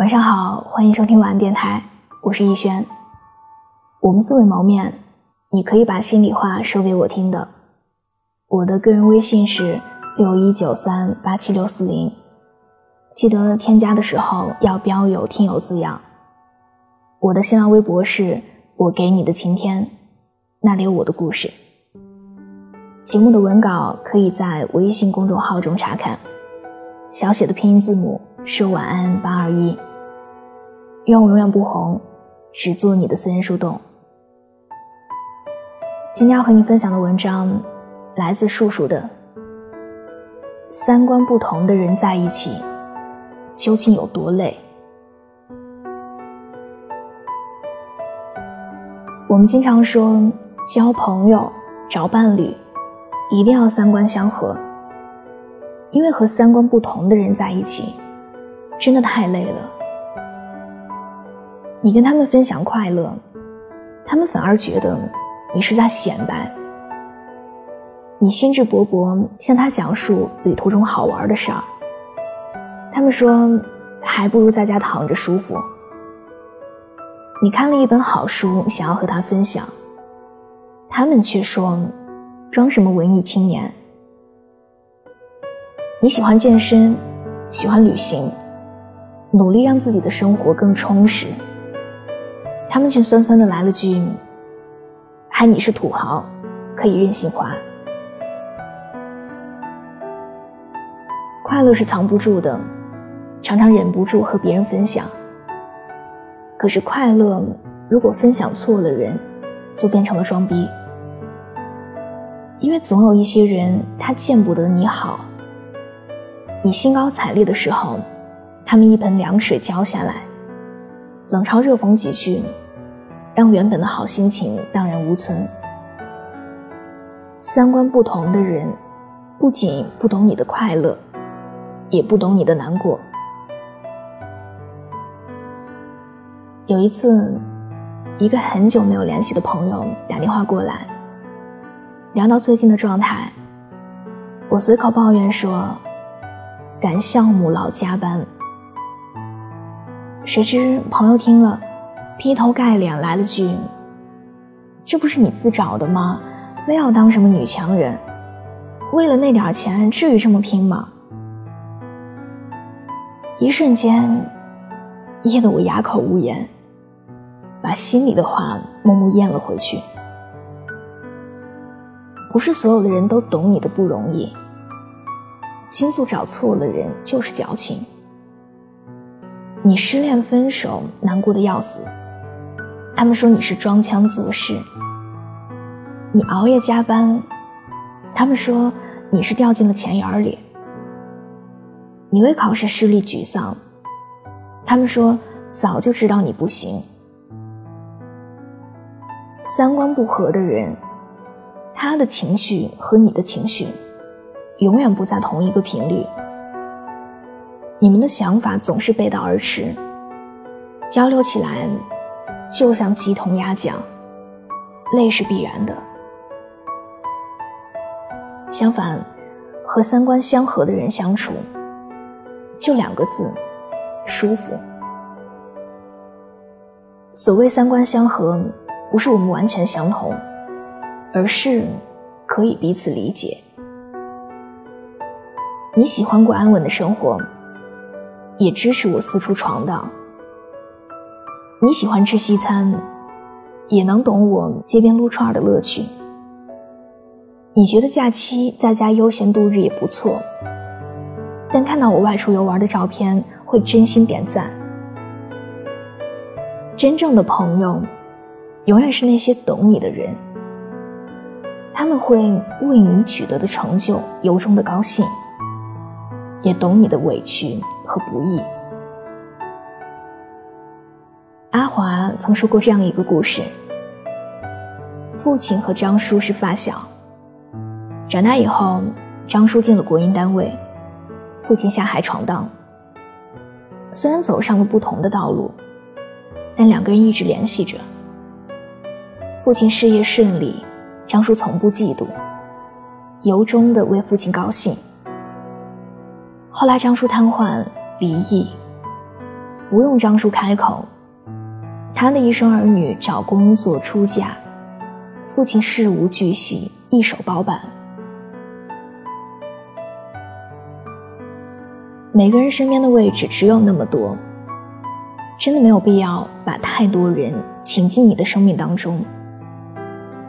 晚上好，欢迎收听晚安电台，我是逸轩。我们素未谋面，你可以把心里话说给我听的。我的个人微信是六一九三八七六四零，记得添加的时候要标有听友字样。我的新浪微博是我给你的晴天，那里有我的故事。节目的文稿可以在微信公众号中查看，小写的拼音字母是晚安八二一。愿我永远不红，只做你的私人树洞。今天要和你分享的文章来自树树的。三观不同的人在一起，究竟有多累？我们经常说，交朋友、找伴侣，一定要三观相合，因为和三观不同的人在一起，真的太累了。你跟他们分享快乐，他们反而觉得你是在显摆。你兴致勃勃向他讲述旅途中好玩的事儿，他们说还不如在家躺着舒服。你看了一本好书，想要和他分享，他们却说装什么文艺青年。你喜欢健身，喜欢旅行，努力让自己的生活更充实。他们却酸酸的来了句：“还你是土豪，可以任性花。”快乐是藏不住的，常常忍不住和别人分享。可是快乐如果分享错了人，就变成了装逼。因为总有一些人，他见不得你好。你兴高采烈的时候，他们一盆凉水浇下来，冷嘲热讽几句。让原本的好心情荡然无存。三观不同的人，不仅不懂你的快乐，也不懂你的难过。有一次，一个很久没有联系的朋友打电话过来，聊到最近的状态，我随口抱怨说：“赶项目老加班。”谁知朋友听了。劈头盖脸来了句：“这不是你自找的吗？非要当什么女强人？为了那点钱，至于这么拼吗？”一瞬间，噎得我哑口无言，把心里的话默默咽了回去。不是所有的人都懂你的不容易，倾诉找错了人就是矫情。你失恋分手，难过的要死。他们说你是装腔作势，你熬夜加班；他们说你是掉进了钱眼里。你为考试失利沮丧，他们说早就知道你不行。三观不合的人，他的情绪和你的情绪永远不在同一个频率，你们的想法总是背道而驰，交流起来。就像鸡同鸭讲，累是必然的。相反，和三观相合的人相处，就两个字：舒服。所谓三观相合，不是我们完全相同，而是可以彼此理解。你喜欢过安稳的生活，也支持我四处闯荡。你喜欢吃西餐，也能懂我街边撸串的乐趣。你觉得假期在家悠闲度日也不错，但看到我外出游玩的照片，会真心点赞。真正的朋友，永远是那些懂你的人，他们会为你取得的成就由衷的高兴，也懂你的委屈和不易。阿华曾说过这样一个故事：父亲和张叔是发小。长大以后，张叔进了国营单位，父亲下海闯荡。虽然走上了不同的道路，但两个人一直联系着。父亲事业顺利，张叔从不嫉妒，由衷的为父亲高兴。后来张叔瘫痪，离异。不用张叔开口，他的一生儿女找工作、出嫁，父亲事无巨细，一手包办。每个人身边的位置只有那么多，真的没有必要把太多人请进你的生命当中。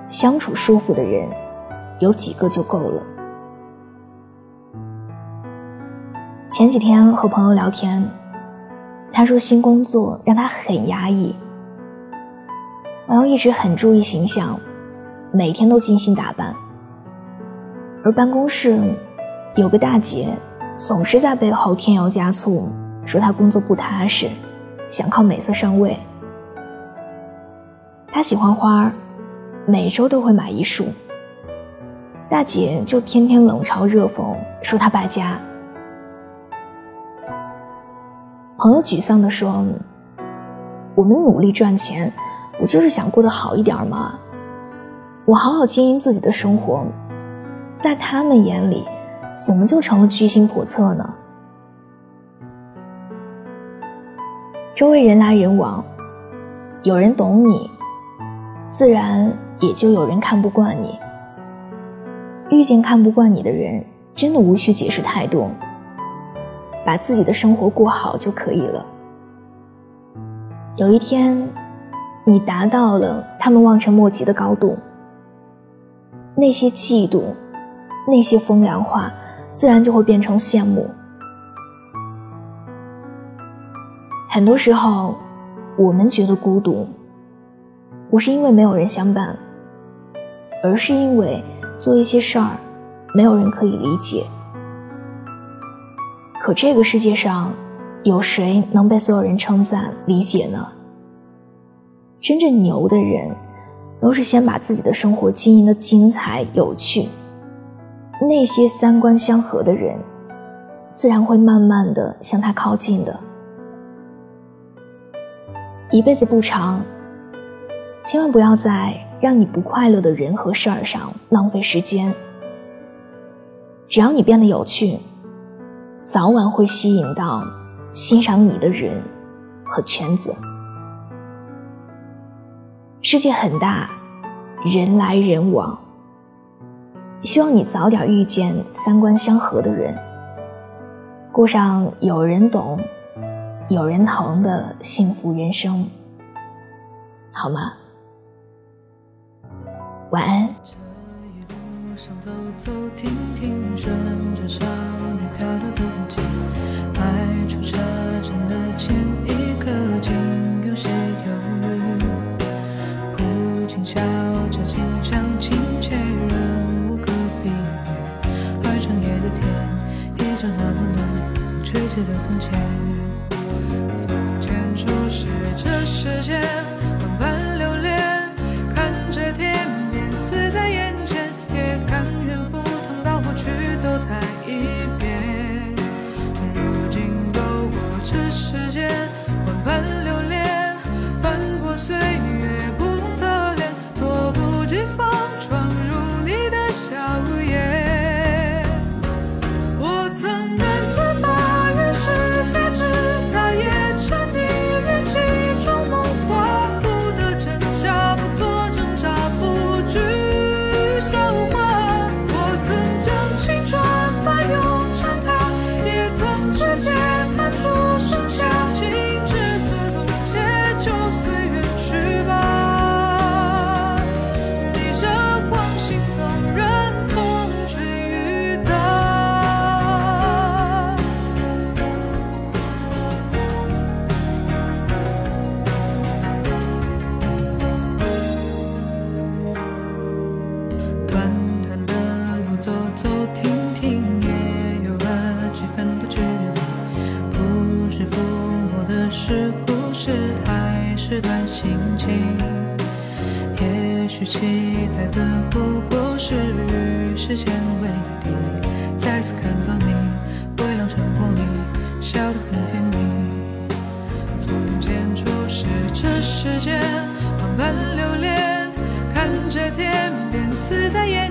相处舒服的人，有几个就够了。前几天和朋友聊天，他说新工作让他很压抑。朋友一直很注意形象，每天都精心打扮，而办公室有个大姐总是在背后添油加醋，说他工作不踏实，想靠美色上位。他喜欢花儿。每周都会买一束，大姐就天天冷嘲热讽，说他败家。朋友沮丧地说：“我们努力赚钱，不就是想过得好一点吗？我好好经营自己的生活，在他们眼里，怎么就成了居心叵测呢？”周围人来人往，有人懂你，自然。也就有人看不惯你。遇见看不惯你的人，真的无需解释太多，把自己的生活过好就可以了。有一天，你达到了他们望尘莫及的高度，那些嫉妒，那些风凉话，自然就会变成羡慕。很多时候，我们觉得孤独，不是因为没有人相伴。而是因为做一些事儿，没有人可以理解。可这个世界上，有谁能被所有人称赞、理解呢？真正牛的人，都是先把自己的生活经营的精彩有趣。那些三观相合的人，自然会慢慢的向他靠近的。一辈子不长，千万不要在。让你不快乐的人和事儿上浪费时间。只要你变得有趣，早晚会吸引到欣赏你的人和圈子。世界很大，人来人往。希望你早点遇见三观相合的人，过上有人懂、有人疼的幸福人生，好吗？晚安想走走停停顺着少年飘流的痕迹迈出车站的前一刻竟有些犹豫。不禁笑着轻响亲切人无可比拟而长夜的天依旧那么暖吹起了从前。是抚摸的是故事，还是段心情？也许期待的不过是与时间为敌。再次看到你，微亮晨光里笑得很甜蜜。从前初识这世间，万般流连，看着天边死在眼